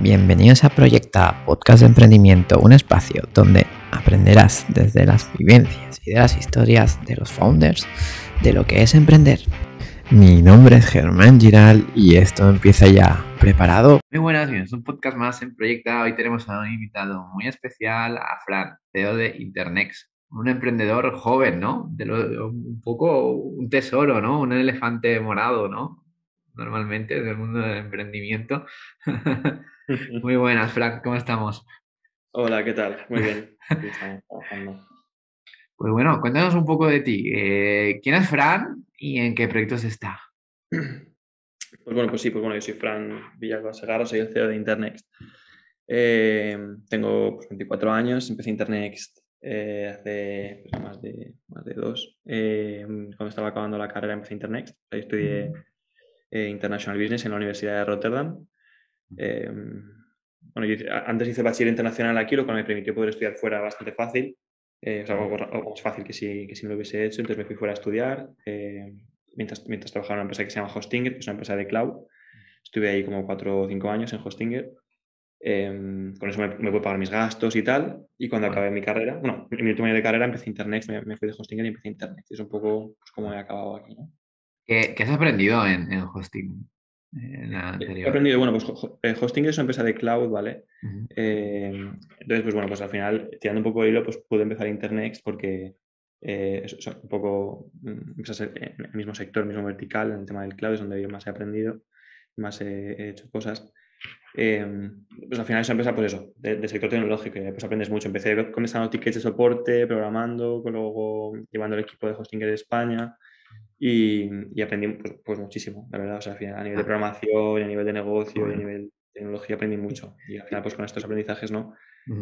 Bienvenidos a Proyecta, podcast de emprendimiento, un espacio donde aprenderás desde las vivencias y de las historias de los founders de lo que es emprender. Mi nombre es Germán Giral y esto empieza ya. ¿Preparado? Muy buenas, bienvenidos un podcast más en Proyecta. Hoy tenemos a un invitado muy especial, a Fran, CEO de Internex. Un emprendedor joven, ¿no? De un poco un tesoro, ¿no? Un elefante morado, ¿no? Normalmente del mundo del emprendimiento. Muy buenas, Frank, ¿cómo estamos? Hola, ¿qué tal? Muy bien. Pues bueno, cuéntanos un poco de ti. Eh, ¿Quién es Fran y en qué proyectos está? Pues bueno, pues sí, pues bueno, yo soy Fran Villalba Segarra, soy el CEO de Internext. Eh, tengo 24 pues, años, empecé Internext eh, hace pues, más, de, más de dos. cuando estaba acabando la carrera empecé Internext, ahí estudié International Business en la Universidad de Rotterdam. Em, bueno, antes hice bachiller internacional aquí, lo que me permitió poder estudiar fuera bastante fácil. Eh, o sea, algo, más fácil que si, que si no lo hubiese hecho. Entonces me fui fuera a estudiar eh, mientras, mientras trabajaba en una empresa que se llama Hostinger, que es una empresa de cloud. Estuve ahí como cuatro o cinco años en Hostinger. Em, con eso me, me, puedo pagar mis gastos y tal. Y cuando acabé mi carrera, bueno, en mi último año de carrera empecé Internet, me, fui de Hostinger y empecé Internet. Es un poco pues, como he acabado aquí, ¿no? ¿Qué, ¿Qué, has aprendido en, en Hosting? He aprendido, bueno, pues eh, Hosting es una empresa de cloud, ¿vale? Eh, entonces, pues bueno, pues al final, tirando un poco de hilo, pues pude empezar Internext porque eh, es, un poco mm, en el mismo sector, mismo vertical, en el tema del cloud, es donde yo más he aprendido, más he, hecho cosas. pues al final es una empresa, pues eso, de, sector tecnológico, pues aprendes mucho. Empecé contestando tickets de soporte, programando, luego llevando el equipo de Hostinger de España, y, aprendí pues, pues, muchísimo, la verdad. O sea, al final, a nivel de ah. programación, a nivel de negocio, y a nivel de tecnología aprendí mucho. Y al final, pues con estos aprendizajes, ¿no?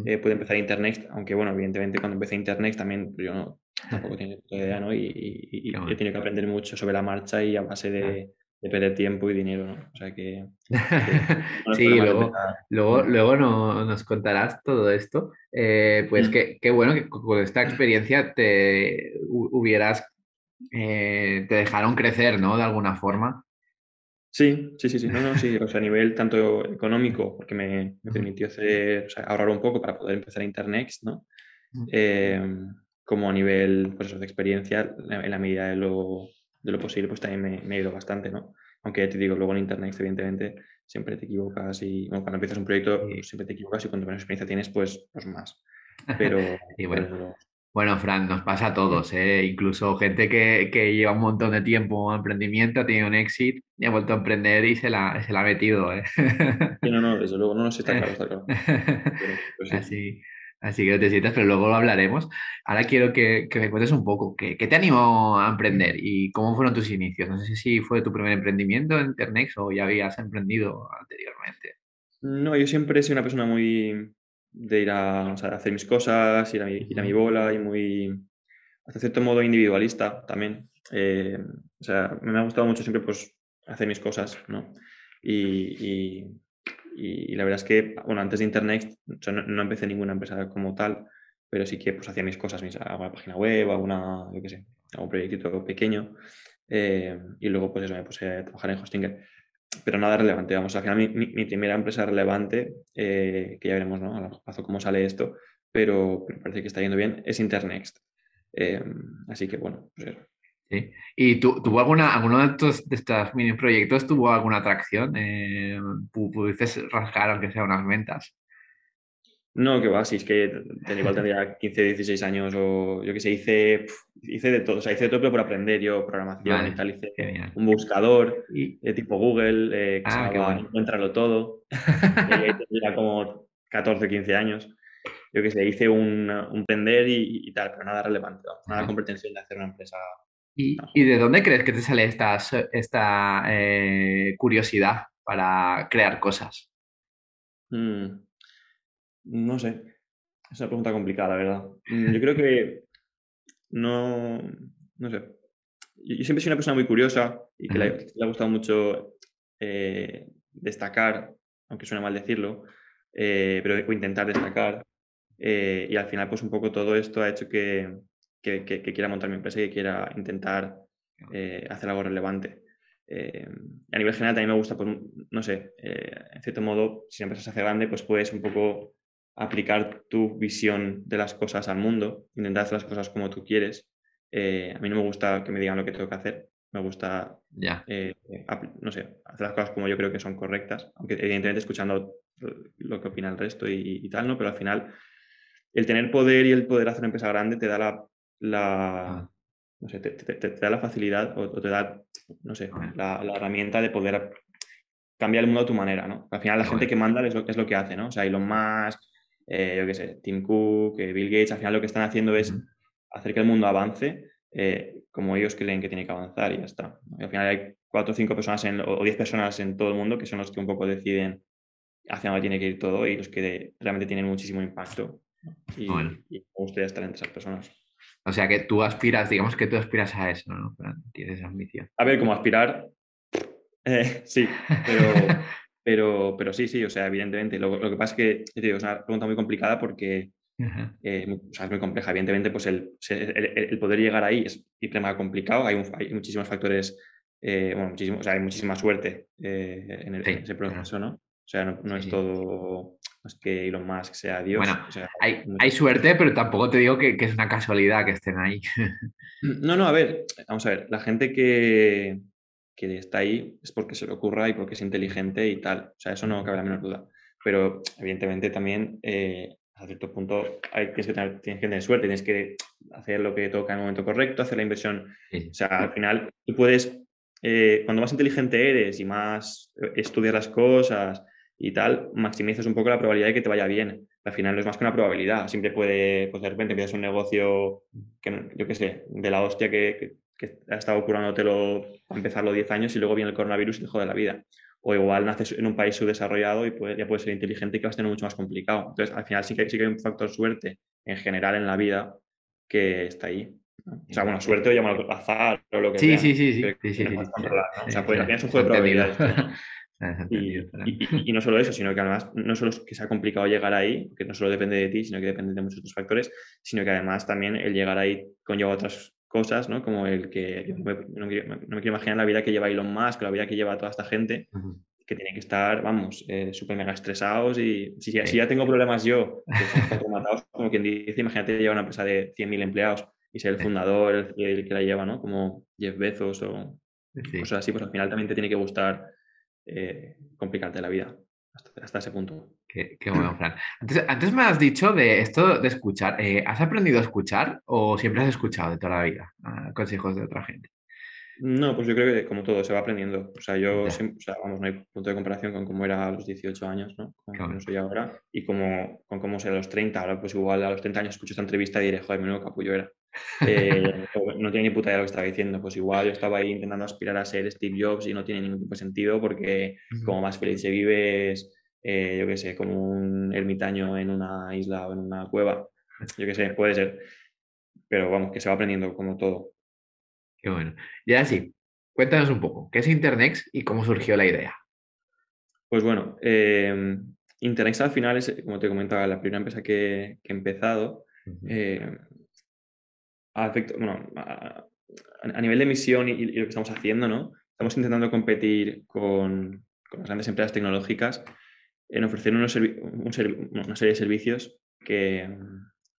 Eh, pude empezar Internet, aunque bueno, evidentemente cuando empecé Internet también yo no, tampoco tenía idea, ¿no? Y, y, he tenido que aprender mucho sobre la marcha y a base de, de perder tiempo y dinero, ¿no? O sea que... sí, luego, luego, luego no, nos contarás todo esto. Eh, pues qué, qué bueno que con esta experiencia te hubieras eh, te dejaron crecer, ¿no? De alguna forma. Sí, sí, sí, sí. No, no, sí. O sea, a nivel tanto económico, porque me, permitió hacer, ahorrar un poco para poder empezar a Internet, ¿no? Em, como a nivel pues, de experiencia, en la medida de lo, de lo posible, pues también me, me, ha ido bastante, ¿no? Aunque te digo, luego en Internet, evidentemente, siempre te equivocas y bueno, cuando empiezas un proyecto, pues, siempre te equivocas y cuanto menos experiencia tienes, pues, pues más. Pero, y bueno, bueno, Fran, nos pasa a todos, ¿eh? incluso gente que, lleva un montón de tiempo en emprendimiento, ha tenido un éxito y ha vuelto a emprender y se la, se la ha metido. ¿eh? no, no, desde luego, no, no, está claro, está claro. Pues así, así que no te sientas, pero luego lo hablaremos. Ahora quiero que, me cuentes un poco, ¿qué, te animó a emprender y cómo fueron tus inicios? No sé si fue tu primer emprendimiento en Internex o ya habías emprendido anteriormente. No, yo siempre he sido una persona muy, de ir a, hacer mis cosas, ir a, mi, ir a mi bola y muy, hasta cierto modo, individualista también. Eh, o sea, me ha gustado mucho siempre pues hacer mis cosas, ¿no? Y, y, y la verdad es que, bueno, antes de Internet no, empecé ninguna empresa como tal, pero sí que pues hacía mis cosas, mis, alguna página web, alguna, yo qué sé, algún proyectito pequeño. Eh, y luego pues eso, me puse a trabajar en Hostinger pero nada relevante. Vamos, al final mi, primera empresa relevante, eh, que ya veremos ¿no? a largo plazo cómo sale esto, pero, parece que está yendo bien, es Internext. Eh, así que bueno, pues. ¿Y tuvo alguna, alguno de estos, de estos mini proyectos tuvo alguna atracción? Eh, ¿Pudiste rascar aunque sea unas ventas? No, que va, si es que igual tendría 15, 16 años o yo que sé, hice, hice de todo, o sea, hice de todo pero por aprender yo programación y tal, hice un buscador de tipo Google eh, que se ah, llamaba Encuéntralo Todo, y ahí tendría como 14, 15 años. Yo que sé, hice un, un prender y, tal, pero nada relevante, nada con pretensión de hacer una empresa. ¿Y, ¿y de dónde crees que te sale esta, esta eh, curiosidad para crear cosas? Mm. No sé. Es una pregunta complicada, la verdad. Mm, yo creo que no. No sé. Yo siempre soy una persona muy curiosa y que le, ha gustado mucho eh, destacar, aunque suena mal decirlo, eh, pero intentar destacar. Eh, y al final, pues un poco todo esto ha hecho que, quiera montar mi empresa y que quiera intentar hacer algo relevante. eh, a nivel general también me gusta, pues, no sé, eh, en cierto modo, si la empresa se hace grande, pues puedes un poco aplicar tu visión de las cosas al mundo, intentar hacer las cosas como tú quieres. Eh, a mí no me gusta que me digan lo que tengo que hacer, me gusta, no sé, hacer las cosas como yo creo que son correctas, aunque evidentemente escuchando lo que opina el resto y, tal, ¿no? Pero al final, el tener poder y el poder hacer una empresa grande te da la, la ah. no sé, te, da la facilidad o, te da, no sé, la, herramienta de poder cambiar el mundo a tu manera, ¿no? Al final la gente que manda es lo, es lo que hace, ¿no? O sea, Elon Musk, eh, yo qué sé, Tim Cook, eh, Bill Gates, al final lo que están haciendo es hacer que el mundo avance eh, como ellos creen que tiene que avanzar y ya está. al final hay cuatro o cinco personas o diez personas en todo el mundo que son los que un poco deciden hacia dónde tiene que ir todo y los que realmente tienen muchísimo impacto. Y, me gustaría estar entre esas personas. O sea que tú aspiras, digamos que tú aspiras a eso, ¿no? Tienes esa ambición. A ver, como aspirar, sí, pero, pero, pero sí, sí, o sea, evidentemente. Lo, que pasa es que es una pregunta muy complicada porque eh, o sea, es muy compleja. Evidentemente, pues el, el, poder llegar ahí es mega complicado. Hay, hay muchísimos factores, eh, bueno, muchísimo, o sea, hay muchísima suerte eh, en, ese proceso, ¿no? O sea, no, es todo es que Elon Musk sea Dios. Bueno, hay, hay, suerte, pero tampoco te digo que, que, es una casualidad que estén ahí. no, no, a ver, vamos a ver, la gente que, que está ahí es porque se le ocurra y porque es inteligente y tal. O sea, eso no cabe la menor duda. Pero evidentemente también eh, a cierto punto hay, tienes, que tener, tienes que tener suerte, tienes que hacer lo que toca en el momento correcto, hacer la inversión. O sea, al final tú puedes, eh, cuando más inteligente eres y más estudias las cosas y tal, maximizas un poco la probabilidad de que te vaya bien. Al final no es más que una probabilidad. Siempre puede, pues de repente empiezas un negocio que, yo qué sé, de la hostia que, que ha estado curándotelo a empezar los 10 años y luego viene el coronavirus y te jode la vida. O igual naces en un país subdesarrollado y ya puedes ser inteligente y que vas a tener mucho más complicado. Entonces, al final sí que, sí que hay un factor suerte en general en la vida que está ahí. O sea, bueno, suerte o llamarlo azar o lo que sí, sea. Sí, sí, sí. sí, sí, sí, O sea, pues, al final es un juego de probabilidades. Y, y, y, no solo eso, sino que además no solo es que sea complicado llegar ahí, que no solo depende de ti, sino que depende de muchos otros factores, sino que además también el llegar ahí conlleva otras cosas, ¿no? Como el que no me, quiero imaginar la vida que lleva Elon Musk, la vida que lleva toda esta gente, que tiene que estar, vamos, eh, súper mega estresados y si, ya tengo problemas yo, que son matados, como quien dice, imagínate llevar una empresa de 100.000 empleados y ser el fundador, el, que la lleva, ¿no? Como Jeff Bezos o cosas así, pues al final también te tiene que gustar eh, complicarte la vida hasta, ese punto. Qué, bueno, Fran. Antes, me has dicho de esto de escuchar. Eh, ¿Has aprendido a escuchar o siempre has escuchado de toda la vida consejos de otra gente? No, pues yo creo que como todo se va aprendiendo. O sea, yo, o sea, vamos, no hay punto de comparación con cómo era a los 18 años, ¿no? Como soy ahora y como, con cómo soy a los 30. Ahora, pues igual a los 30 años escucho esta entrevista y diré, joder, menudo capullo era. Eh, no tiene ni puta idea de lo que estaba diciendo. Pues igual yo estaba ahí intentando aspirar a ser Steve Jobs y no tiene ningún tipo de sentido porque como más feliz se vive es, eh, yo qué sé, como un ermitaño en una isla o en una cueva. Yo qué sé, puede ser. Pero vamos, que se va aprendiendo como todo. Qué bueno. Y ahora sí, cuéntanos un poco, ¿qué es Internex y cómo surgió la idea? Pues bueno, eh, Internex al final es, como te comentaba, la primera empresa que, he empezado. A, bueno, a, nivel de misión y, lo que estamos haciendo, ¿no? Estamos intentando competir con, con las grandes empresas tecnológicas en ofrecer una serie de servicios que,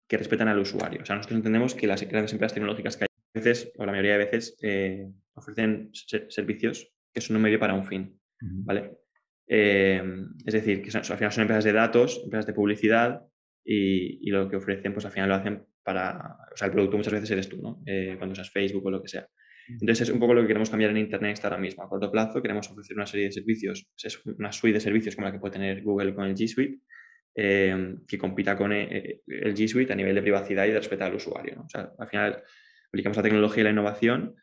que, respetan al usuario. O sea, nosotros entendemos que las grandes empresas tecnológicas que hay a veces, o la mayoría de veces, eh, ofrecen servicios que son un medio para un fin. ¿vale? Eh, es decir, que al final son empresas de datos, empresas de publicidad y, y, lo que ofrecen, pues al final lo hacen para, o sea, el producto muchas veces eres tú, ¿no? Eh, cuando seas Facebook o lo que sea. Entonces es un poco lo que queremos cambiar en Internet ahora mismo. A corto plazo queremos ofrecer una serie de servicios, es una suite de servicios como la que puede tener Google con el G Suite, eh, que compita con eh, el, G Suite a nivel de privacidad y de respeto al usuario. ¿no? O sea, al final aplicamos la tecnología y la innovación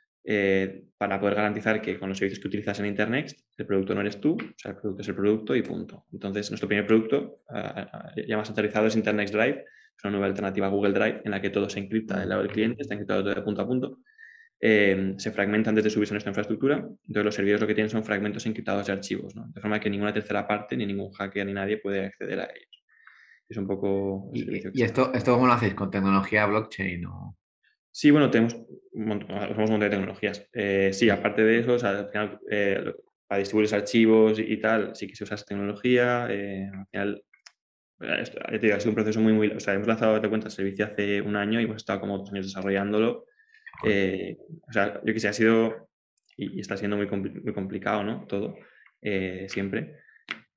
para poder garantizar que con los servicios que utilizas en Internet, el producto no eres tú, o sea, el producto es el producto y punto. Entonces, nuestro primer producto, ya más aterrizado, es Internet Drive, es una nueva alternativa a Google Drive en la que todo se encripta del lado del cliente, está encriptado todo de punto a punto. Eh, se fragmenta antes de subirse a nuestra infraestructura. Entonces, los servidores lo que tienen son fragmentos encriptados de archivos, ¿no? de forma que ninguna tercera parte, ni ningún hacker, ni nadie puede acceder a ellos. Es un poco. ¿Y, esto, esto cómo lo hacéis? ¿Con tecnología blockchain? O... Sí, bueno, tenemos un montón, un montón de tecnologías. Eh, sí, aparte de eso, al final, eh, para distribuir los archivos y, tal, sí que se usa esa tecnología. Eh, al final, esto, te digo, ha sido un proceso muy, muy... O sea, hemos lanzado, de cuenta, el servicio hace un año y hemos estado como dos años desarrollándolo. o sea, yo que sé, ha sido y, está siendo muy, muy complicado, ¿no? Todo, siempre.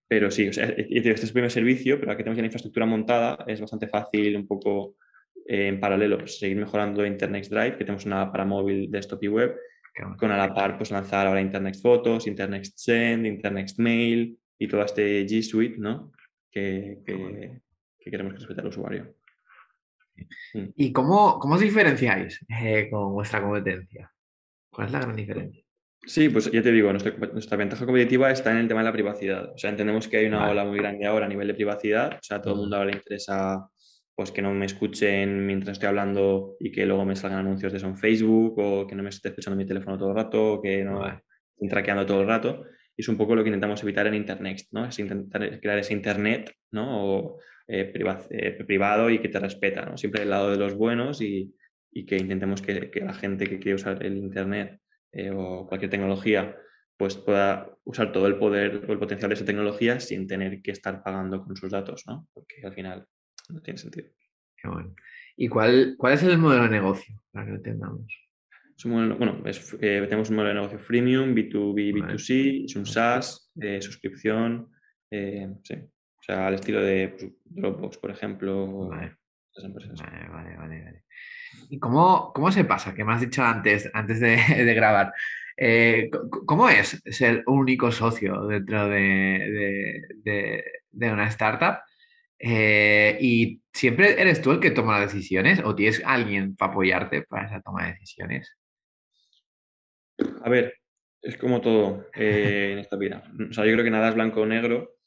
Pero sí, o sea, este es el primer servicio, pero aquí tenemos ya la infraestructura montada, es bastante fácil un poco en paralelo pues, seguir mejorando Internet Drive, que tenemos una para móvil, desktop y web, con a la par pues lanzar ahora Internet Fotos, Internet Send, Internet Mail y todo este G Suite, ¿no? Que, que, queremos que respete al usuario. Mm. ¿Y cómo, cómo os diferenciáis eh, con vuestra competencia? ¿Cuál es la gran diferencia? Sí, pues ya te digo, nuestra, ventaja competitiva está en el tema de la privacidad. O sea, entendemos que hay una ola muy grande ahora a nivel de privacidad. O sea, a todo el mm. mundo ahora le interesa pues que no me escuchen mientras estoy hablando y que luego me salgan anuncios de eso en Facebook o que no me esté escuchando mi teléfono todo el rato o que no estén traqueando todo el rato. Y es un poco lo que intentamos evitar en Internet, ¿no? Es intentar crear ese Internet, ¿no? O, eh, eh, privado y que te respeta, ¿no? Siempre del lado de los buenos y, y que intentemos que, que, la gente que quiere usar el Internet eh, o cualquier tecnología pues pueda usar todo el poder o el potencial de esa tecnología sin tener que estar pagando con sus datos, ¿no? Porque al final no tiene sentido. Qué bueno. ¿Y cuál, cuál es el modelo de negocio para que lo entendamos? Bueno, eh, tenemos un modelo de negocio freemium, B2B, B2C, es un SaaS, de suscripción, eh, sí. O sea, al estilo de pues, Dropbox, por ejemplo. Vale. Vale, vale, vale, ¿Y cómo, cómo, se pasa? Que me has dicho antes, antes de, de grabar. Eh, ¿Cómo es ser único socio dentro de, de, de una startup? Eh, ¿Y siempre eres tú el que toma las decisiones o tienes alguien para apoyarte para esa toma de decisiones? A ver, es como todo eh, en esta vida. O sea, yo creo que nada es blanco o negro.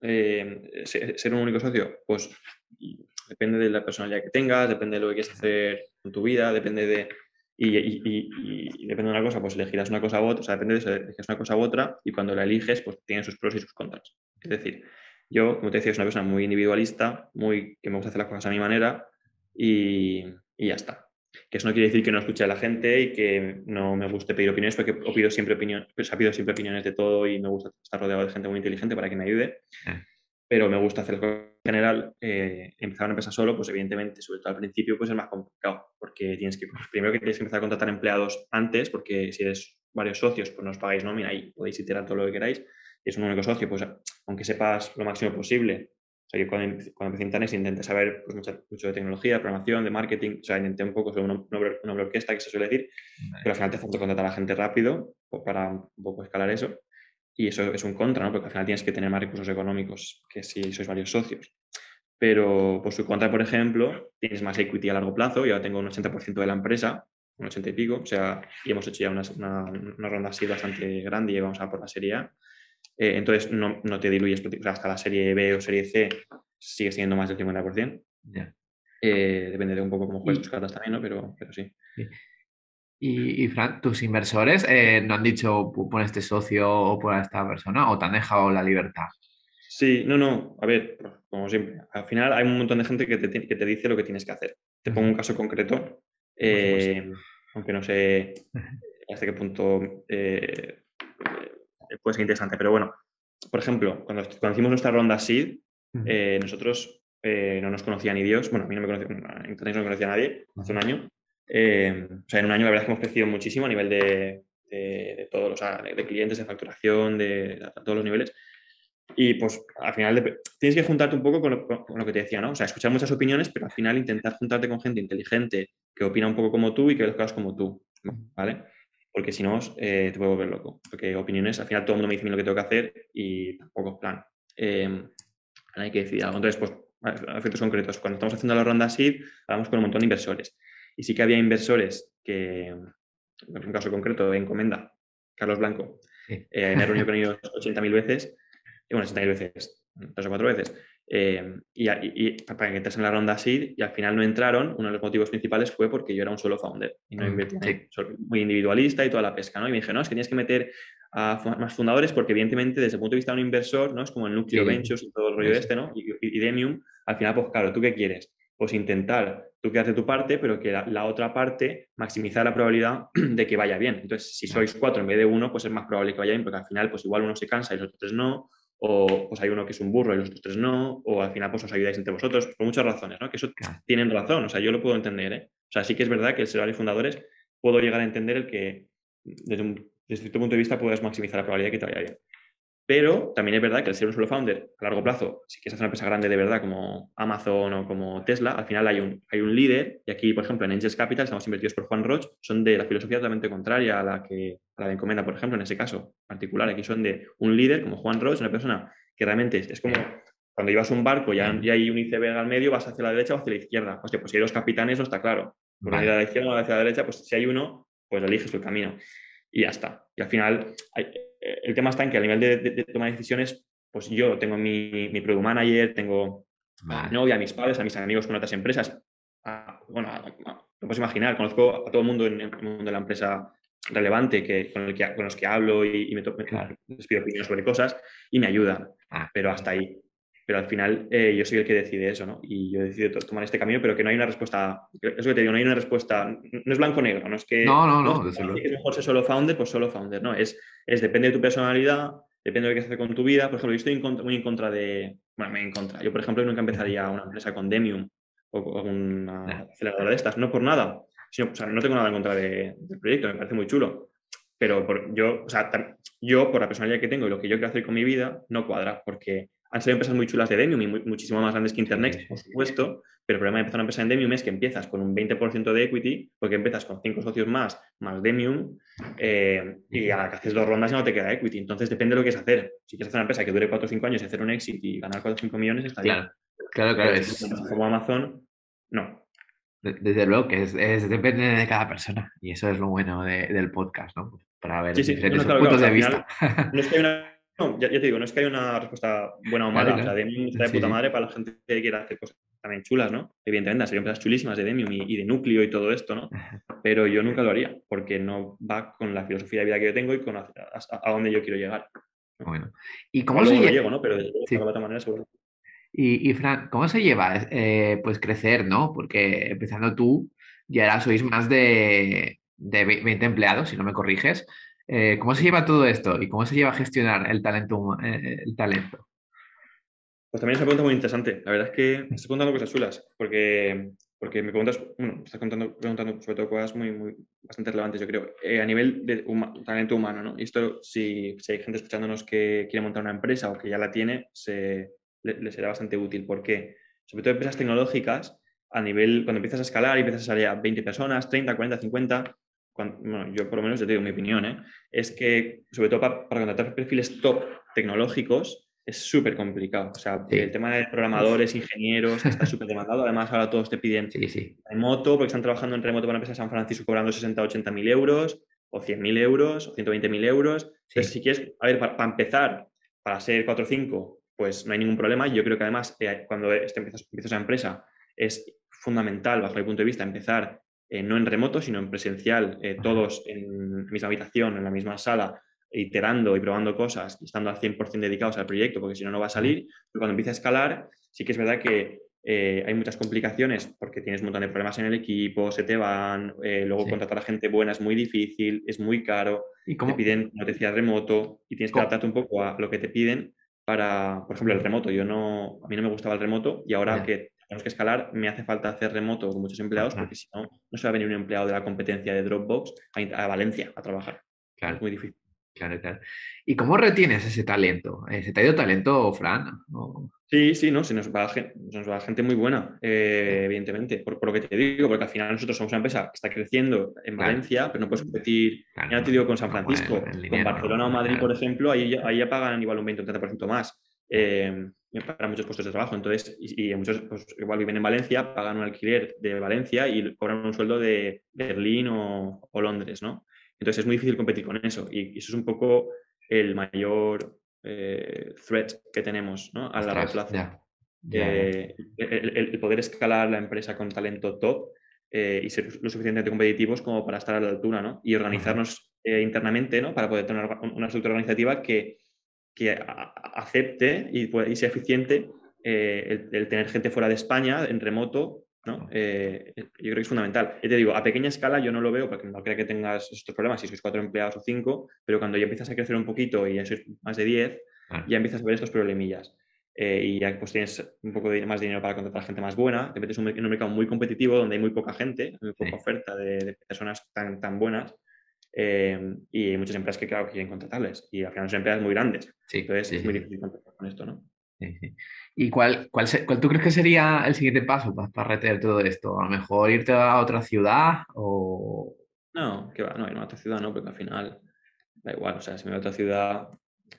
Eh, ser un único socio, pues depende de la personalidad que tengas, depende de lo que quieres hacer con tu vida, depende de. Y, depende de una cosa, pues elegirás una cosa u otra, o sea, depende de eso, elegirás una cosa u otra y cuando la eliges, pues tiene sus pros y sus contras. Es decir, yo, como te decía, soy una persona muy individualista, muy que me gusta hacer las cosas a mi manera y, ya está. Que eso no quiere decir que no escuche a la gente y que no me guste pedir opiniones, porque pido siempre, opinión, pues, pido siempre opiniones de todo y me gusta estar rodeado de gente muy inteligente para que me ayude. Pero me gusta hacer en general. Eh, empezar una empresa solo, pues evidentemente, sobre todo al principio, pues es más complicado, porque tienes que, primero que tienes que empezar a contratar empleados antes, porque si eres varios socios, pues no os pagáis nómina y podéis iterar todo lo que queráis es un único socio, pues aunque sepas lo máximo posible, o sea, yo cuando, cuando empecé en Internet intenté saber pues, mucho, de tecnología, de programación, de marketing, o sea, intenté un poco sobre una, una, orquesta que se suele decir, pero al final te falta contratar a gente rápido para un poco escalar eso. Y eso es un contra, ¿no? Porque al final tienes que tener más recursos económicos que si sois varios socios. Pero por su contra, por ejemplo, tienes más equity a largo plazo. Yo tengo un 80% de la empresa, un 80 y pico, o sea, y hemos hecho ya una, una, ronda así bastante grande y vamos a por la serie A. Eh, entonces no, no, te diluyes, hasta la serie B o serie C sigue siendo más del 50%. Eh, depende de un poco cómo juegas tus cartas también, ¿no? Pero, pero sí. Y, y, Fran, ¿tus inversores eh, no han dicho por este socio o por esta persona o te han dejado la libertad? Sí, no, no. A ver, como siempre, al final hay un montón de gente que te, que te dice lo que tienes que hacer. Te pongo un caso concreto, aunque no sé hasta qué punto puede ser interesante. Pero bueno, por ejemplo, cuando, cuando hicimos nuestra ronda SEED, eh, nosotros eh, no nos conocía ni Dios. Bueno, a mí no me conocía, no me conocía nadie hace un año. Eh, o sea, en un año la verdad es que hemos crecido muchísimo a nivel de, de, todos los de clientes, de facturación, de, todos los niveles. Y pues al final tienes que juntarte un poco con lo, con lo, que te decía, ¿no? O sea, escuchar muchas opiniones, pero al final intentar juntarte con gente inteligente que opina un poco como tú y que ve las cosas como tú, ¿vale? Porque si no, eh, te puedo volver loco. Porque opiniones, al final todo el mundo me dice lo que tengo que hacer y tampoco, plan. Eh, hay que decidir algo. Entonces, pues, a efectos concretos, cuando estamos haciendo la ronda SID, hablamos con un montón de inversores. Y sí que había inversores que, en un caso concreto, de Encomenda, Carlos Blanco, eh, me he reunido con ellos 80.000 veces, bueno, 80.000 veces, tres o cuatro veces, eh, y, para que entres en la ronda SEED y al final no entraron, uno de los motivos principales fue porque yo era un solo founder y no mm, invertía, muy individualista y toda la pesca, ¿no? Y me dije, no, es que tienes que meter a más fundadores porque evidentemente desde el punto de vista de un inversor, ¿no? Es como el núcleo Ventures y todo el rollo este, ¿no? Y, Demium, al final, pues claro, ¿tú qué quieres? Pues intentar tú quedas de tu parte, pero que la, otra parte maximiza la probabilidad de que vaya bien. Entonces, si sois cuatro en vez de uno, pues es más probable que vaya bien, porque al final, pues igual uno se cansa y los otros no, o pues hay uno que es un burro y los otros tres no, o al final pues os ayudáis entre vosotros, por muchas razones, ¿no? Que eso tienen razón, o sea, yo lo puedo entender, ¿eh? O sea, sí que es verdad que el ser varios fundadores puedo llegar a entender el que desde, un, desde cierto punto de vista puedes maximizar la probabilidad de que te vaya bien. Pero también es verdad que al ser un solo founder a largo plazo, si quieres hacer una empresa grande de verdad como Amazon o como Tesla, al final hay un, hay un líder. Y aquí, por ejemplo, en Angels Capital estamos invertidos por Juan Roch, son de la filosofía totalmente contraria a la que a la de Encomenda, por ejemplo, en ese caso particular. Aquí son de un líder como Juan Roch, una persona que realmente es, como cuando llevas un barco y hay un iceberg al medio, vas hacia la derecha o hacia la izquierda. Hostia, pues si hay dos capitanes, no está claro. Por a la izquierda o hacia la derecha, pues si hay uno, pues eliges el camino. Y ya está. Y al final, hay, el tema está en que a nivel de, de, toma de decisiones, pues yo tengo mi, mi product manager, tengo a mi novia, a mis padres, a mis amigos con otras empresas. bueno, no puedes imaginar, conozco a todo el mundo en el mundo de la empresa relevante que, con, el que, con los que hablo y, me, les pido opiniones sobre cosas y me ayudan, ah. pero hasta ahí. Pero al final eh, yo soy el que decide eso, ¿no? Y yo he decidido tomar este camino, pero que no hay una respuesta, eso que te digo, no hay una respuesta, no es blanco-negro, no es que... No, no, no. es mejor ser solo founder, pues solo founder, ¿no? Es, es depende de tu personalidad, depende de lo que hacer con tu vida. Por ejemplo, yo estoy muy en contra de, bueno, muy en contra. Yo, por ejemplo, nunca empezaría una empresa con Demium o con una aceleradora de estas, no por nada, sino, o sea, no tengo nada en contra del proyecto, me parece muy chulo. Pero por, yo, o sea, yo, por la personalidad que tengo y lo que yo quiero hacer con mi vida, no cuadra, porque han salido empresas muy chulas de Demium y muchísimo más grandes que Internet, por supuesto, pero el problema de empezar una empresa en Demium es que empiezas con un 20% de equity, porque empiezas con cinco socios más, más Demium, eh, y a la que haces dos rondas ya no te queda equity. Entonces depende de lo que quieras hacer. Si quieres hacer una empresa que dure 4 o 5 años y hacer un exit y ganar 4 o 5 millones, está claro. bien. Claro, claro. Es... Como Amazon, no. Desde luego que es, depende de cada persona y eso es lo bueno del podcast, ¿no? Para ver diferentes puntos de vista. no es que hay una no, ya, te digo, no es que haya una respuesta buena o mala. O sea, Demium está de puta madre para la gente que quiera hacer cosas también chulas, ¿no? Evidentemente, serían empresas chulísimas de Demium y, de núcleo y todo esto, ¿no? Pero yo nunca lo haría porque no va con la filosofía de vida que yo tengo y con a, dónde yo quiero llegar. Bueno, ¿y cómo se lleva? llego, ¿no? Pero de, otra manera seguro. Y, y, Fran, ¿cómo se lleva eh, pues crecer, ¿no? Porque empezando tú, ya ahora sois más de, de 20 empleados, si no me corriges. Eh, ¿Cómo se lleva todo esto y cómo se lleva a gestionar el talento? Eh, el talento? Pues también es una pregunta muy interesante. La verdad es que me estás contando cosas chulas, porque, porque me preguntas, bueno, estás contando, preguntando sobre todo cosas muy, muy bastante relevantes, yo creo, eh, a nivel de talento humano, ¿no? Y esto, si, si, hay gente escuchándonos que quiere montar una empresa o que ya la tiene, se, le, será bastante útil. ¿Por qué? Sobre todo empresas tecnológicas, a nivel, cuando empiezas a escalar y empiezas a salir a 20 personas, 30, 40, 50, bueno, yo por lo menos te digo mi opinión, ¿eh? es que sobre todo para, contratar perfiles top tecnológicos es súper complicado. O sea, el tema de programadores, ingenieros, está súper demandado. Además, ahora todos te piden remoto, porque están trabajando en remoto para una empresa de San Francisco cobrando 60 80 mil euros, o 100 mil euros, o 120 mil euros. Entonces, si quieres, a ver, para, empezar, para ser 4 o 5, pues no hay ningún problema. Yo creo que además, eh, cuando este empiezas, empiezas empresa, es fundamental, bajo mi punto de vista, empezar eh, no en remoto, sino en presencial, eh, todos en la misma habitación, en la misma sala, iterando y probando cosas y estando al 100% dedicados al proyecto, porque si no, no va a salir. Pero cuando empieza a escalar, sí que es verdad que eh, hay muchas complicaciones porque tienes un montón de problemas en el equipo, se te van, luego contratar a gente buena es muy difícil, es muy caro, ¿Y te piden, decía, remoto y tienes que adaptarte un poco a lo que te piden para, por ejemplo, el remoto. Yo no, a mí no me gustaba el remoto y ahora que tenemos que escalar, me hace falta hacer remoto con muchos empleados, porque si no, no se va a venir un empleado de la competencia de Dropbox a, Valencia a trabajar. Claro. Es muy difícil. Claro, claro. ¿Y cómo retienes ese talento? ¿Se te ha ido talento, Fran? Sí, sí, no, se nos va, nos va gente muy buena, eh, evidentemente, por, lo que te digo, porque al final nosotros somos una empresa que está creciendo en Valencia, pero no puedes competir, ya te digo, con San Francisco, con Barcelona o Madrid, por ejemplo, ahí, ahí ya pagan igual un 20 o un 30% más. Eh, para muchos puestos de trabajo. Entonces, y, muchos pues, igual viven en Valencia, pagan un alquiler de Valencia y cobran un sueldo de Berlín o, Londres, ¿no? Entonces es muy difícil competir con eso y, eso es un poco el mayor eh, threat que tenemos ¿no? a largo plazo. el, poder escalar la empresa con talento top eh, y ser lo suficientemente competitivos como para estar a la altura ¿no? y organizarnos eh, internamente ¿no? para poder tener una estructura organizativa que que acepte y, sea eficiente eh, el, tener gente fuera de España, en remoto, ¿no? Eh, yo creo que es fundamental. Y te digo, a pequeña escala yo no lo veo porque no creo que tengas estos problemas si sois cuatro empleados o cinco, pero cuando ya empiezas a crecer un poquito y ya sois más de diez, ya empiezas a ver estos problemillas. Eh, y ya pues tienes un poco de más dinero para contratar gente más buena, te metes en un mercado muy competitivo donde hay muy poca gente, muy poca oferta de, personas tan, tan buenas eh, y hay muchas empresas que claro quieren contratarles y al final son empresas muy grandes. Entonces es muy difícil contratar con esto, ¿no? ¿Y cuál, cuál, cuál, tú crees que sería el siguiente paso para, para retener todo esto? ¿A lo mejor irte a otra ciudad o...? No, que va, no, ir a otra ciudad no, porque al final da igual, o sea, si me voy a otra ciudad...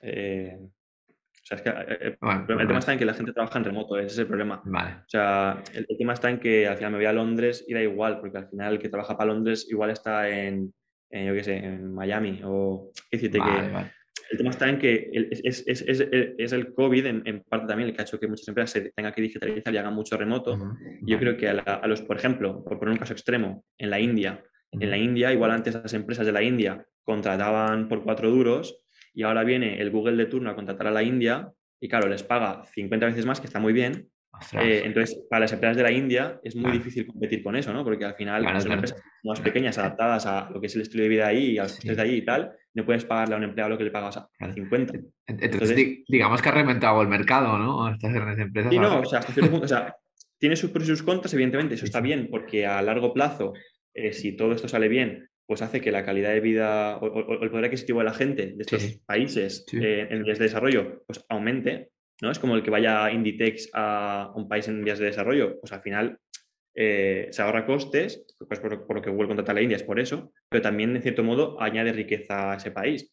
Eh, o sea, es que eh, eh, el tema está en que la gente trabaja en remoto, ese es el problema. Vale. O sea, el, tema está en que al final me voy a Londres y da igual, porque al final el que trabaja para Londres igual está en, yo qué sé, en Miami o decirte que el tema está en que es, es, es, es el COVID en, parte también el que ha hecho que muchas empresas se tengan que digitalizar y hagan mucho remoto. Yo creo que a, los, por ejemplo, por poner un caso extremo, en la India, en la India, igual antes las empresas de la India contrataban por cuatro duros y ahora viene el Google de turno a contratar a la India y claro, les paga 50 veces más, que está muy bien, eh, entonces, para las empresas de la India es muy difícil competir con eso, ¿no? Porque al final son empresas más pequeñas, adaptadas a lo que es el estilo de vida ahí y a los costes de ahí y tal, no puedes pagarle a un empleado lo que le pagas a 50. Entonces, digamos que ha reventado el mercado, ¿no? Estas grandes empresas. Y no, o sea, hasta cierto punto, o sea, tiene sus pros y sus contras, evidentemente, eso está bien, porque a largo plazo, eh, si todo esto sale bien, pues hace que la calidad de vida o, el poder adquisitivo de la gente de estos países eh, en vías de desarrollo pues aumente ¿no? Es como el que vaya Inditex a un país en vías de desarrollo, pues al final eh, se ahorra costes, pues por, lo que Google contrata a la India es por eso, pero también, en cierto modo, añade riqueza a ese país.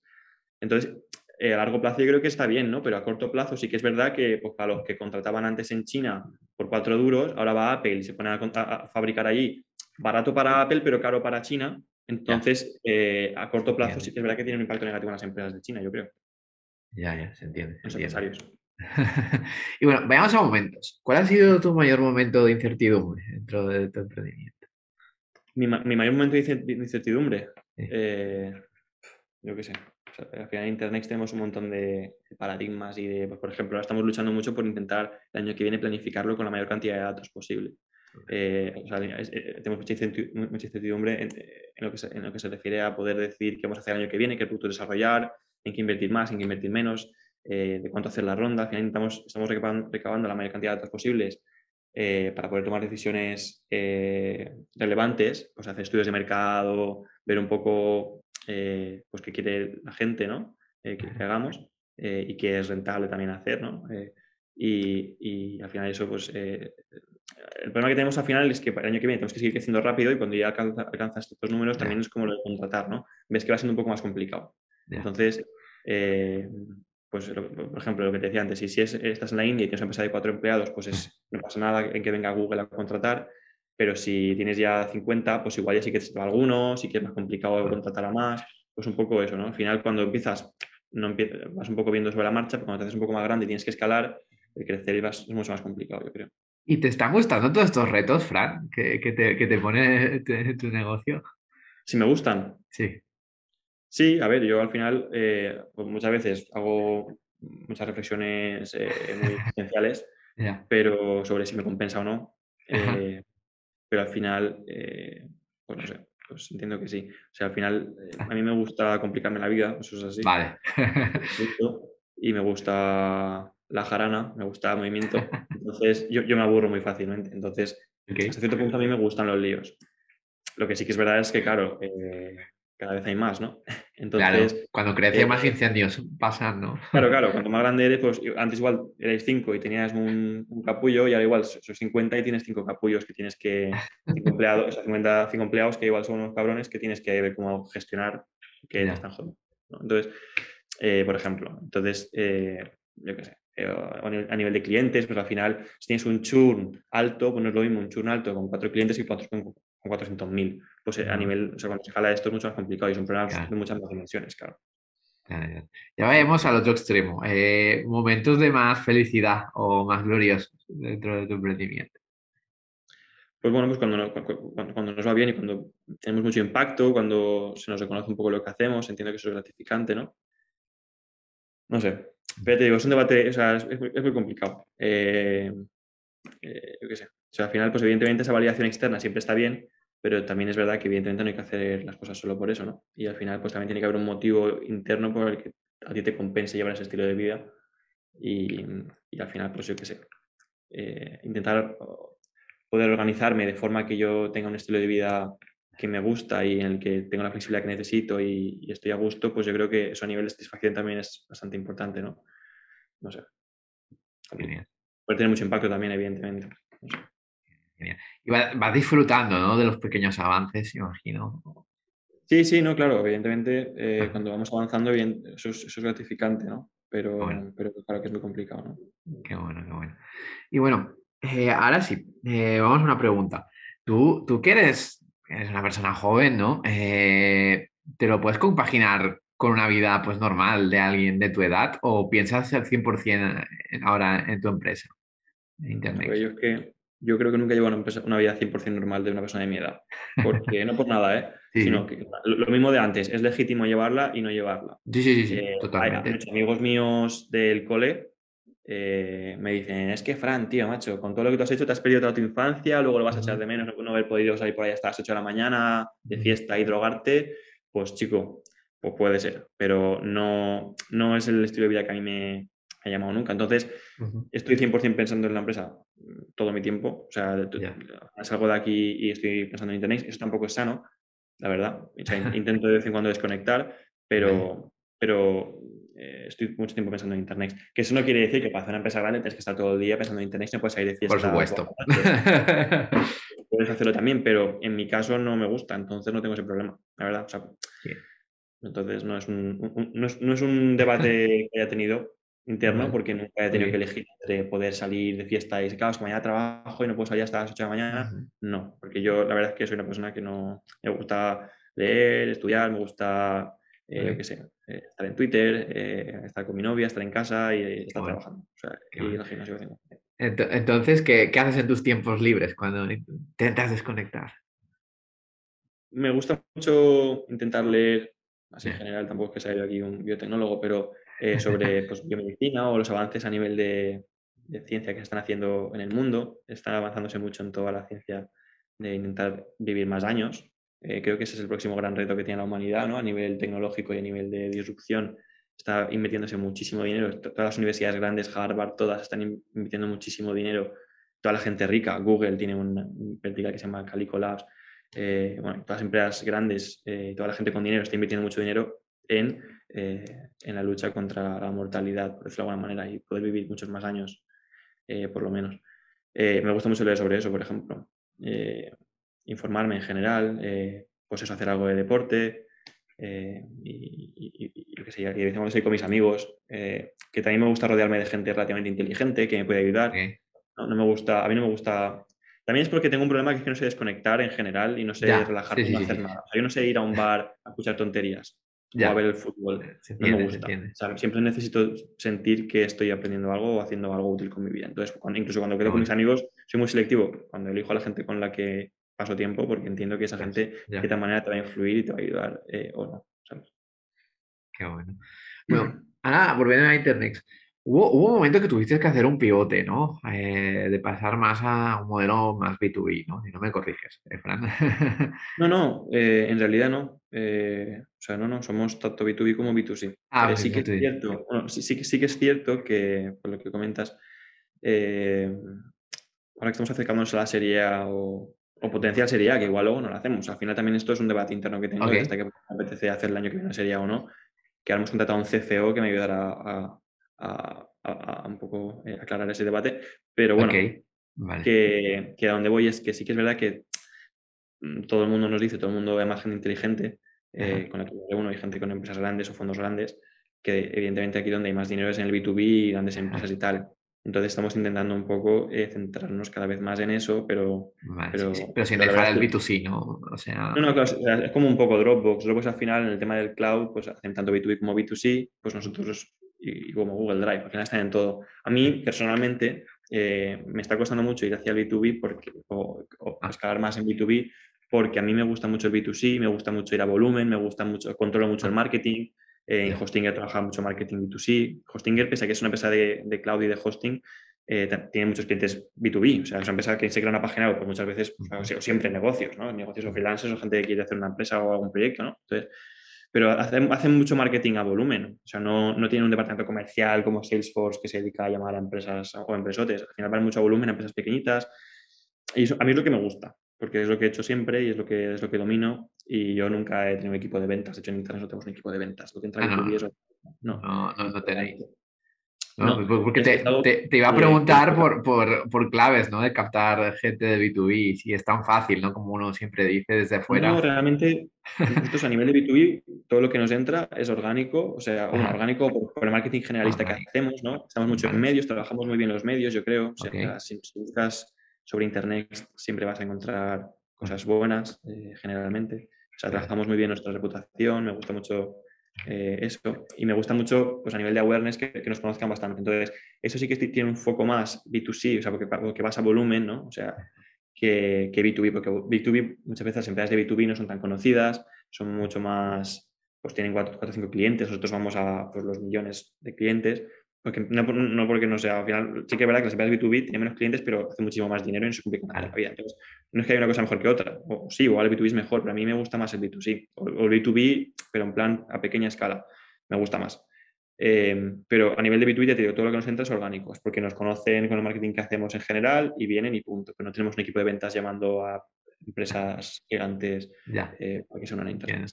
Entonces, eh, a largo plazo yo creo que está bien, ¿no? Pero a corto plazo sí que es verdad que pues, para los que contrataban antes en China por cuatro duros, ahora va a Apple y se pone a, fabricar allí barato para Apple, pero caro para China. Entonces, eh, a corto plazo sí que es verdad que tiene un impacto negativo en las empresas de China, yo creo. Ya, ya, se entiende. Los empresarios. y bueno, veamos a momentos. ¿Cuál ha sido tu mayor momento de incertidumbre dentro de tu emprendimiento? Mi, mayor momento de incertidumbre. Eh, yo qué sé. al final en Internet tenemos un montón de paradigmas y de, pues, por ejemplo, ahora estamos luchando mucho por intentar el año que viene planificarlo con la mayor cantidad de datos posible. Eh, eh, tenemos mucha incertidumbre en, lo que se, en, lo que se, refiere a poder decir qué vamos a hacer el año que viene, qué producto desarrollar, en qué invertir más, en qué invertir menos. Eh, de cuánto hacer la ronda. Al final estamos recabando, la mayor cantidad de datos posibles eh, para poder tomar decisiones eh, relevantes, pues hacer estudios de mercado, ver un poco pues qué quiere la gente ¿no? que, hagamos y qué es rentable también hacer. ¿no? Y, al final eso, pues el problema que tenemos al final es que para el año que viene tenemos que seguir creciendo rápido y cuando ya alcanzas estos números también es como lo de contratar, ¿no? Ves que va siendo un poco más complicado. Entonces, pues por ejemplo, lo que te decía antes, si, si estás en la India y tienes una empresa de cuatro empleados, pues es, no pasa nada en que venga Google a contratar, pero si tienes ya 50, pues igual ya sí que te va alguno, sí que es más complicado contratar a más, pues un poco eso, ¿no? Al final cuando empiezas, no vas un poco viendo sobre la marcha, pero cuando te haces un poco más grande y tienes que escalar, el crecer es mucho más complicado, yo creo. ¿Y te están gustando todos estos retos, Fran, que, te, que te pone tu negocio? Si me gustan. Sí. Sí, a ver, yo al final eh, pues muchas veces hago muchas reflexiones eh, muy existenciales, pero sobre si me compensa o no. Eh, pero al final, pues no sé, pues entiendo que sí. O sea, al final a mí me gusta complicarme la vida, eso es así. Vale. y me gusta la jarana, me gusta el movimiento. Entonces yo, yo me aburro muy fácilmente. Entonces, hasta cierto punto a mí me gustan los líos. Lo que sí que es verdad es que, claro, cada vez hay más, ¿no? Entonces, cuando crece eh, más incendios pasan, ¿no? Claro, claro, cuanto más grande eres, pues antes igual erais cinco y tenías un, capullo y ahora igual sois 50 y tienes cinco capullos que tienes que, cinco empleados, o sea, 50, cinco empleados que igual son unos cabrones que tienes que ver cómo gestionar que ya están jodidos. Entonces, eh, por ejemplo, entonces, eh, yo qué sé, a nivel de clientes, pues al final, si tienes un churn alto, pues no es lo mismo un churn alto con cuatro clientes y cuatro con, 400.000. Pues a nivel, o sea, cuando se escala esto es mucho más complicado y es un problema de muchas más dimensiones, claro. Ya, vayamos al otro extremo. Eh, momentos de más felicidad o más gloriosos dentro de tu emprendimiento. Pues bueno, pues cuando, cuando, nos va bien y cuando tenemos mucho impacto, cuando se nos reconoce un poco lo que hacemos, entiendo que eso es gratificante, ¿no? No sé, pero te digo, es un debate, o sea, es, muy, complicado. Eh, eh, yo qué sé, sea, al final, pues evidentemente esa validación externa siempre está bien, pero también es verdad que evidentemente no hay que hacer las cosas solo por eso, ¿no? Y al final, pues también tiene que haber un motivo interno por el que a ti te compense llevar ese estilo de vida y, al final, pues yo qué sé, eh, intentar poder organizarme de forma que yo tenga un estilo de vida que me gusta y en el que tengo la flexibilidad que necesito y, estoy a gusto, pues yo creo que eso a nivel de satisfacción también es bastante importante, ¿no? No sé. Puede tener mucho impacto también, evidentemente. Y vas disfrutando, ¿no? De los pequeños avances, imagino. Sí, sí, no, claro, evidentemente, eh, cuando vamos avanzando, bien, eso, es, gratificante, ¿no? Pero, pero claro que es muy complicado, ¿no? Qué bueno, qué bueno. Y bueno, eh, ahora sí, eh, vamos a una pregunta. Tú, tú que eres, eres una persona joven, ¿no? ¿Te lo puedes compaginar con una vida pues normal de alguien de tu edad o piensas al 100% ahora en tu empresa? Internet. Yo, que, yo creo que nunca llevo una, una vida 100% normal de una persona de mi edad. Porque no por nada, ¿eh? Sino que lo mismo de antes, es legítimo llevarla y no llevarla. Sí, sí, sí, eh, totalmente. Hay, amigos míos del cole eh, me dicen, es que Fran, tío, macho, con todo lo que tú has hecho te has perdido toda tu infancia, luego lo vas a echar de menos, no haber podido salir por ahí hasta las 8 de la mañana de fiesta y drogarte, pues chico, pues puede ser, pero no, no es el estilo de vida que a mí me ha llamado nunca. Entonces, estoy 100% pensando en la empresa todo mi tiempo, o sea, salgo de aquí y estoy pensando en Internet, eso tampoco es sano, la verdad. intento de vez en cuando desconectar, pero, pero eh, estoy mucho tiempo pensando en Internet. Que eso no quiere decir que para hacer una empresa grande tienes que estar todo el día pensando en Internet, no puedes salir de fiesta. Por supuesto. Puedes hacerlo también, pero en mi caso no me gusta, entonces no tengo ese problema, la verdad. Entonces no es un, no, es, no es un debate que haya tenido interno porque nunca he tenido que elegir entre poder salir de fiesta y claro, es que mañana trabajo y no puedo salir hasta las 8 de la mañana. No, porque yo la verdad es que soy una persona que no me gusta leer, estudiar, me gusta, eh, qué sé, eh, estar en Twitter, eh, estar con mi novia, estar en casa y estar trabajando. O sea, y el gimnasio tengo. Entonces, ¿qué, ¿qué, haces en tus tiempos libres cuando intentas desconectar? Me gusta mucho intentar leer, así en general, tampoco es que sea yo aquí un biotecnólogo, pero eh, sobre pues, biomedicina o los avances a nivel de, ciencia que se están haciendo en el mundo. Están avanzándose mucho en toda la ciencia de intentar vivir más años. Eh, creo que ese es el próximo gran reto que tiene la humanidad, ¿no? A nivel tecnológico y a nivel de disrupción está invirtiéndose muchísimo dinero. Todas las universidades grandes, Harvard, todas están invirtiendo muchísimo dinero. Toda la gente rica, Google tiene una vertical que se llama Calico Labs. Eh, bueno, todas las empresas grandes, toda la gente con dinero está invirtiendo mucho dinero en eh, en la lucha contra la mortalidad, por decirlo de alguna manera, y poder vivir muchos más años, eh, por lo menos. Eh, me gusta mucho leer sobre eso, por ejemplo. informarme en general, pues eso, hacer algo de deporte, y, y, que sé, y veces cuando estoy con mis amigos, que también me gusta rodearme de gente relativamente inteligente que me puede ayudar. ¿no? me gusta, a mí no me gusta. También es porque tengo un problema que es que no sé desconectar en general y no sé relajarme y no hacer nada. yo no sé ir a un bar a escuchar tonterías ya. a ver el fútbol. no me gusta. siempre necesito sentir que estoy aprendiendo algo o haciendo algo útil con mi vida. Entonces, incluso cuando quedo con mis amigos, soy muy selectivo cuando elijo a la gente con la que paso tiempo porque entiendo que esa gente de tal manera te va a influir y te va a ayudar eh, o no. Qué bueno. Bueno, ahora volviendo a Internet, Hubo, un momento que tuviste que hacer un pivote, ¿no? Eh, de pasar más a un modelo más B2B, ¿no? Y no me corriges, ¿eh, Fran. no, no, eh, en realidad no. o sea, no, no, somos tanto B2B como B2C. Ah, pues sí que es cierto, sí, sí, que es cierto que, por lo que comentas, ahora que estamos acercándonos a la serie A o, potencial serie A, que igual luego no la hacemos. Al final también esto es un debate interno que tengo, hasta que me apetece hacer el año que viene una serie A o no, que ahora hemos contratado a un CFO que me ayudará a a, un poco eh, aclarar ese debate. Pero bueno, que, a donde voy es que sí que es verdad que mm, todo el mundo nos dice, todo el mundo ve más gente inteligente, eh, con la que uno hay gente con empresas grandes o fondos grandes, que evidentemente aquí donde hay más dinero es en el B2B y grandes empresas y tal. Entonces estamos intentando un poco eh, centrarnos cada vez más en eso, pero... pero, pero, sin dejar el B2C, ¿no? O sea... No, no, claro, es como un poco Dropbox. Dropbox al final en el tema del cloud, pues hacen tanto B2B como B2C, pues nosotros y, como Google Drive, al final están en todo. A mí, personalmente, eh, me está costando mucho ir hacia el B2B porque, o, escalar más en B2B porque a mí me gusta mucho el B2C, me gusta mucho ir a volumen, me gusta mucho, controlo mucho el marketing. Eh, en Hostinger trabaja mucho marketing B2C. Hostinger, pese a que es una empresa de, cloud y de hosting, eh, tiene muchos clientes B2B, o sea, es una empresa que se crea una página web, pues muchas veces, o, sea, siempre negocios, ¿no? Negocios o freelancers o gente que quiere hacer una empresa o algún proyecto, ¿no? Entonces, pero hacen, hacen mucho marketing a volumen, o sea, no, no tienen un departamento comercial como Salesforce que se dedica a llamar a empresas o empresotes, al final van mucho a volumen a empresas pequeñitas. Y eso, a mí es lo que me gusta, porque es lo que he hecho siempre y es lo que, es lo que domino. Y yo nunca he tenido un equipo de ventas, de hecho en Internet no tenemos un equipo de ventas, lo que entra Ah, en no. B2B es- No, no, no tenéis. No, No, pues porque es te, te- te iba a preguntar por, por, por claves, ¿no? De captar gente de B2B, si es tan fácil, ¿no? Como uno siempre dice desde fuera. No, realmente, nosotros a nivel de B2B, todo lo que nos entra es orgánico, o sea, bueno, orgánico por, por el marketing generalista Orgánico. que hacemos, ¿no? Estamos mucho en medios, trabajamos muy bien los medios, yo creo. O sea, Ok. si, buscas sobre Internet, siempre vas a encontrar cosas buenas, eh, generalmente. O sea, trabajamos muy bien nuestra reputación, me gusta mucho eh, eso. Y me gusta mucho, pues a nivel de awareness, que, nos conozcan bastante. Entonces, eso sí que tiene un foco más B2C, o sea, porque, porque vas a volumen, ¿no? O sea, que, que B2B, porque B2B muchas veces las empresas de B2B no son tan conocidas, son mucho más, pues tienen 4 o 5 clientes, nosotros vamos a pues, los millones de clientes, porque, no, por- no porque no sea, al final sí que es verdad que las empresas B2B tienen menos clientes, pero hacen muchísimo más dinero y no se complican tanto la vida. Entonces, no es que haya una cosa mejor que otra, o sí, igual el B2B es mejor, pero a mí me gusta más el B2C, o, o el B2B, pero en plan a pequeña escala, me gusta más. Eh, pero a nivel de B2B, ya te digo, todo lo que nos entra es orgánico, es porque nos conocen con el marketing que hacemos en general y vienen y punto. Pero no tenemos un equipo de ventas llamando a empresas gigantes Ya, eh, para que se unan a internet.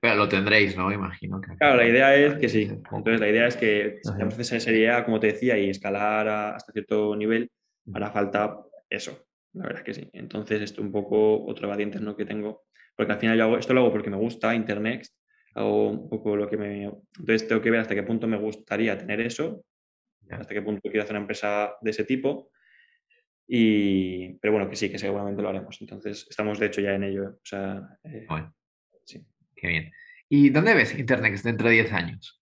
Pero lo tendréis, ¿no? Imagino que. Claro, la idea es que sí. Entonces, la idea es que si Ajá. queremos hacer esa serie A, como te decía, y escalar a- hasta cierto nivel, hará falta eso. La verdad es que sí. Entonces, esto un poco otro valiente ¿no? que tengo. Porque al final yo hago, esto lo hago porque me gusta, Internet, hago un poco lo que me... Entonces, tengo que ver hasta qué punto me gustaría tener eso, hasta qué punto quiero hacer una empresa de ese tipo. Y, pero bueno, que sí, que seguramente lo haremos. Entonces, estamos de hecho ya en ello. O sea, eh, Bueno, sí. qué bien. ¿Y dónde ves Internet dentro de 10 años?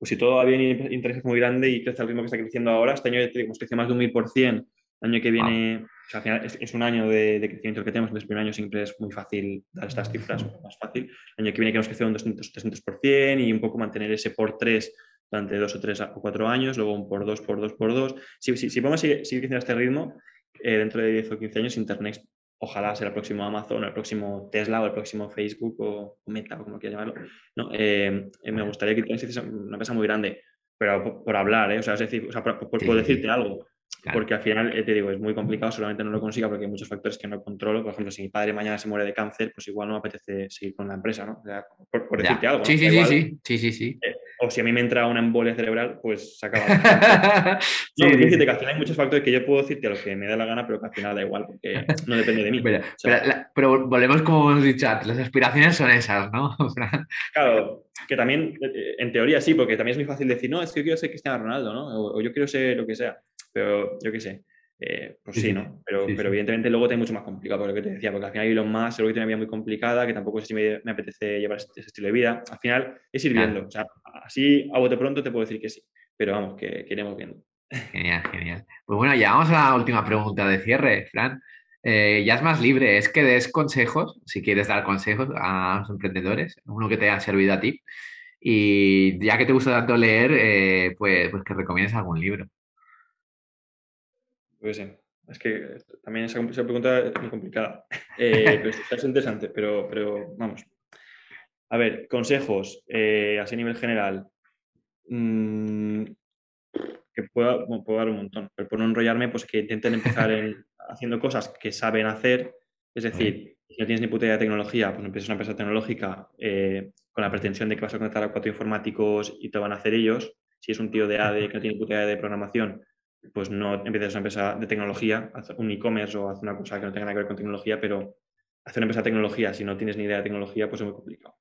pues si todo va bien y interés es muy grande y crece al ritmo que está creciendo ahora, este año hemos crecido más de un 1000%, el año que viene, o sea, al final es, es un año de, de crecimiento que tenemos, entonces el primer año siempre es muy fácil dar estas cifras, más fácil, el año que viene queremos crecer un 200, 300% y un poco mantener ese por 3 durante dos o tres o cuatro años, luego un por 2, por 2, por 2. Si, si, si podemos seguir, seguir a este ritmo, eh, dentro de 10 o 15 años, Internet ojalá sea el próximo Amazon, o el próximo Tesla, o el próximo Facebook, o, o Meta, o como quieras llamarlo. ¿no? Eh, eh, me gustaría que Internet sea una empresa muy grande, pero por, por hablar, ¿eh? o sea, es decir, o sea, por, por, Sí, por sí, decirte algo. Claro. Porque al final, eh, te digo, es muy complicado, solamente no lo consiga porque hay muchos factores que no controlo. Por ejemplo, si mi padre mañana se muere de cáncer, pues igual no me apetece seguir con la empresa, ¿no? O sea, por, por decirte algo. ¿no? Sí, Da sí, sí, igual, sí, sí, sí, sí. eh, o si a mí me entra una embolia cerebral, pues se acaba. Sí, No, sí, sí. que al final hay muchos factores que yo puedo decirte a lo que me dé la gana, pero que al final da igual, porque no depende de mí. Pero, O sea, pero la- pero volvemos como hemos dicho antes, las aspiraciones son esas, ¿no? Claro, que también, eh, en teoría sí, porque también es muy fácil decir, no, es que yo quiero ser Cristiano Ronaldo, ¿no? O, o yo quiero ser lo que sea, pero yo qué sé. Eh, pues Sí, ¿no? Pero, sí, pero sí. evidentemente luego te mucho más complicado, por lo que te decía, porque al final Elon Musk seguro que tiene una vida muy complicada, que tampoco sé si me, me apetece llevar ese, ese estilo de vida. Al final es ir viendo, o sea, así a bote pronto te puedo decir que sí, pero vamos, que, que iremos viendo. Genial, genial. Pues bueno, ya vamos a la última pregunta de cierre, Fran. Eh, ya es más libre, es que des consejos, si quieres dar consejos a los emprendedores, uno que te haya servido a ti. Y ya que te gusta tanto leer, eh, pues, pues que recomiendes algún libro. Pues sí, es que también esa, esa pregunta es muy complicada. Eh, pero es, es interesante, pero, pero vamos. A ver, consejos, eh, así a nivel general. Mm, que puedo, bueno, puedo dar un montón, pero por no enrollarme, pues que intenten empezar en- haciendo cosas que saben hacer. Es decir, si no tienes ni puta idea de tecnología, pues empiezas una empresa tecnológica eh, con la pretensión de que vas a conectar a cuatro informáticos y te van a hacer ellos. Si es un tío de ADE que no tiene ni puta idea de programación, pues no empieces una empresa de tecnología, haz un e-commerce o haz una cosa que no tenga nada que ver con tecnología, pero hacer una empresa de tecnología, si no tienes ni idea de tecnología, pues es muy complicado.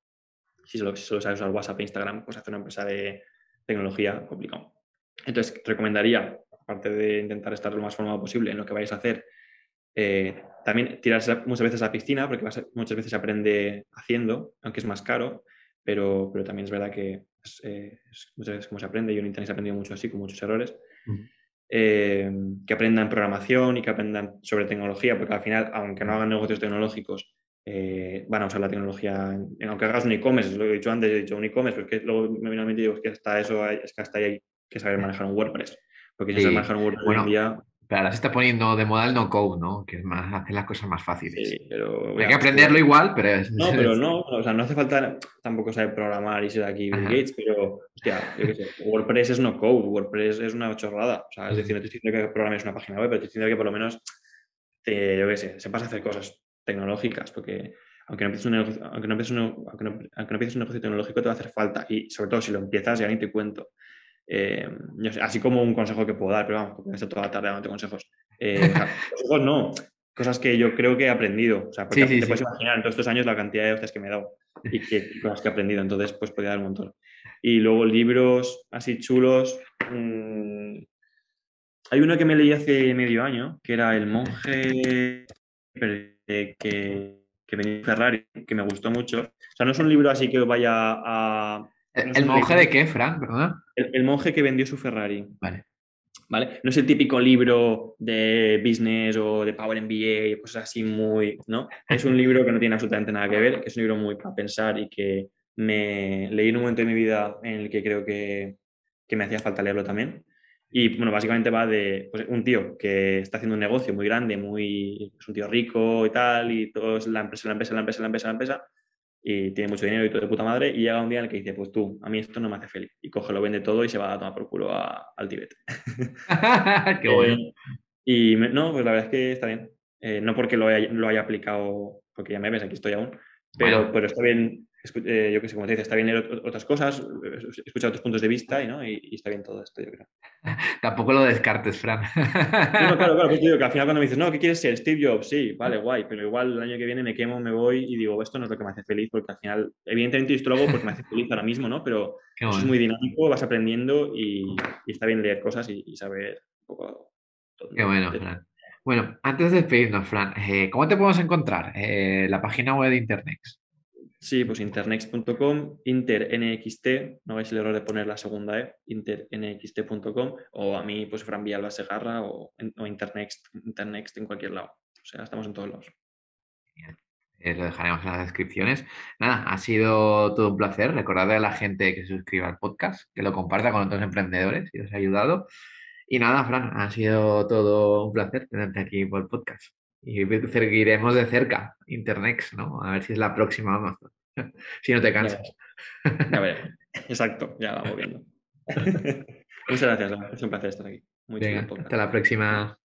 Si solo, si solo sabes usar WhatsApp e Instagram, pues hacer una empresa de tecnología, complicado. Entonces, recomendaría, aparte de intentar estar lo más formado posible en lo que vais a hacer, eh, también tirarse muchas veces a la piscina, porque vas a- muchas veces se aprende haciendo, aunque es más caro, pero, pero también es verdad que es, eh, es muchas veces como se aprende. Yo en Internet he aprendido mucho así, con muchos errores. Ujú. Eh, que aprendan programación y que aprendan sobre tecnología, porque al final, aunque no hagan negocios tecnológicos, eh, van a usar la tecnología, aunque hagas un e-commerce, lo he dicho antes, he dicho un e-commerce, pero es que luego me vino a mente y digo, es que hasta eso hay, es que hasta ahí hay que saber manejar un WordPress, Porque si no sabes manejar un WordPress hoy en día... Pero ahora se está poniendo de moda el no code, ¿no? Que es más, hace las cosas más fáciles. Sí, pero... Hay que aprenderlo igual, pero es... No, pero no, o sea, no hace falta tampoco saber programar y ser aquí Bill Gates, pero, hostia, yo qué sé, WordPress es no code, WordPress es una chorrada. O sea, es decir, no te estoy diciendo que programes una página web, pero te estoy diciendo que por lo menos, te, yo qué sé, sepas hacer cosas tecnológicas, porque aunque no, empieces un negocio, aunque, no empieces un, aunque, no, aunque no empieces un negocio tecnológico, te va a hacer falta. Y sobre todo si lo empiezas, ya ni te cuento. Eh, así como un consejo que puedo dar, pero vamos, porque toda la tarde dando consejos. Eh, consejos no, cosas que yo creo que he aprendido. O sea, porque te puedes imaginar en todos estos años la cantidad de hostias que me he dado y, que, cosas que he aprendido. Entonces, pues podría dar un montón. Y luego libros así chulos. Mmm, hay uno que me leí hace medio año, que era El monje que, que venía Ferrari, que me gustó mucho. O sea, no es un libro así que vaya a ¿El, monje de qué, Frank? El, monje que vendió su Ferrari. Vale. ¿Vale? No es el típico libro de business o de Power MBA, cosas así muy, ¿no? Es un libro que no tiene absolutamente nada que ver, que es un libro muy para pensar y que me leí en un momento de mi vida en el que creo que, que me hacía falta leerlo también. Y bueno, básicamente va de pues, un tío que está haciendo un negocio muy grande, muy, es un tío rico y tal, y todo es la empresa, la empresa, la empresa, la empresa, la empresa, y tiene mucho dinero y todo de puta madre, y llega un día en el que dice, pues tú, a mí esto no me hace feliz. Y coge, lo vende todo y se va a tomar por culo al Tíbet. Qué bueno. Eh, y no, pues la verdad es que está bien. Eh, no porque lo haya, lo haya, aplicado, porque ya me ves, aquí estoy aún, pero, pero está bien eh, yo qué sé, como te dice, está bien leer otras cosas, escuchar otros puntos de vista y, ¿no? y, está bien todo esto, yo creo. Tampoco lo descartes, Fran. No, claro, claro, pues digo que al final cuando me dices, no, ¿qué quieres ser? Steve Jobs, sí, vale, guay, pero igual el año que viene me quemo, me voy y digo, esto no es lo que me hace feliz, porque al final, evidentemente esto lo hago porque me hace feliz ahora mismo, ¿no? Pero es muy dinámico, vas aprendiendo y, está bien leer cosas y, saber un poco todo. Qué bueno, Fran. Bueno, antes de despedirnos, Fran, eh, ¿cómo te podemos encontrar? Eh, la página web de Internet. Sí, pues internext.com, internxt, no hagáis el error de poner la segunda E, internxt.com, o a mí, pues Fran Villalba Segarra o, o internext, internext en cualquier lado. O sea, estamos en todos lados. Eh, lo dejaremos en las descripciones. Nada, ha sido todo un placer. Recordad a la gente que se suscriba al podcast, que lo comparta con otros emprendedores si os ha ayudado. Y nada, Fran, ha sido todo un placer tenerte aquí por el podcast. Y seguiremos de cerca Internex, ¿no? A ver si es la próxima Amazon. si no te cansas. Ya, ver, Exacto, ya vamos viendo. Muchas gracias, es un placer estar aquí. hasta la próxima.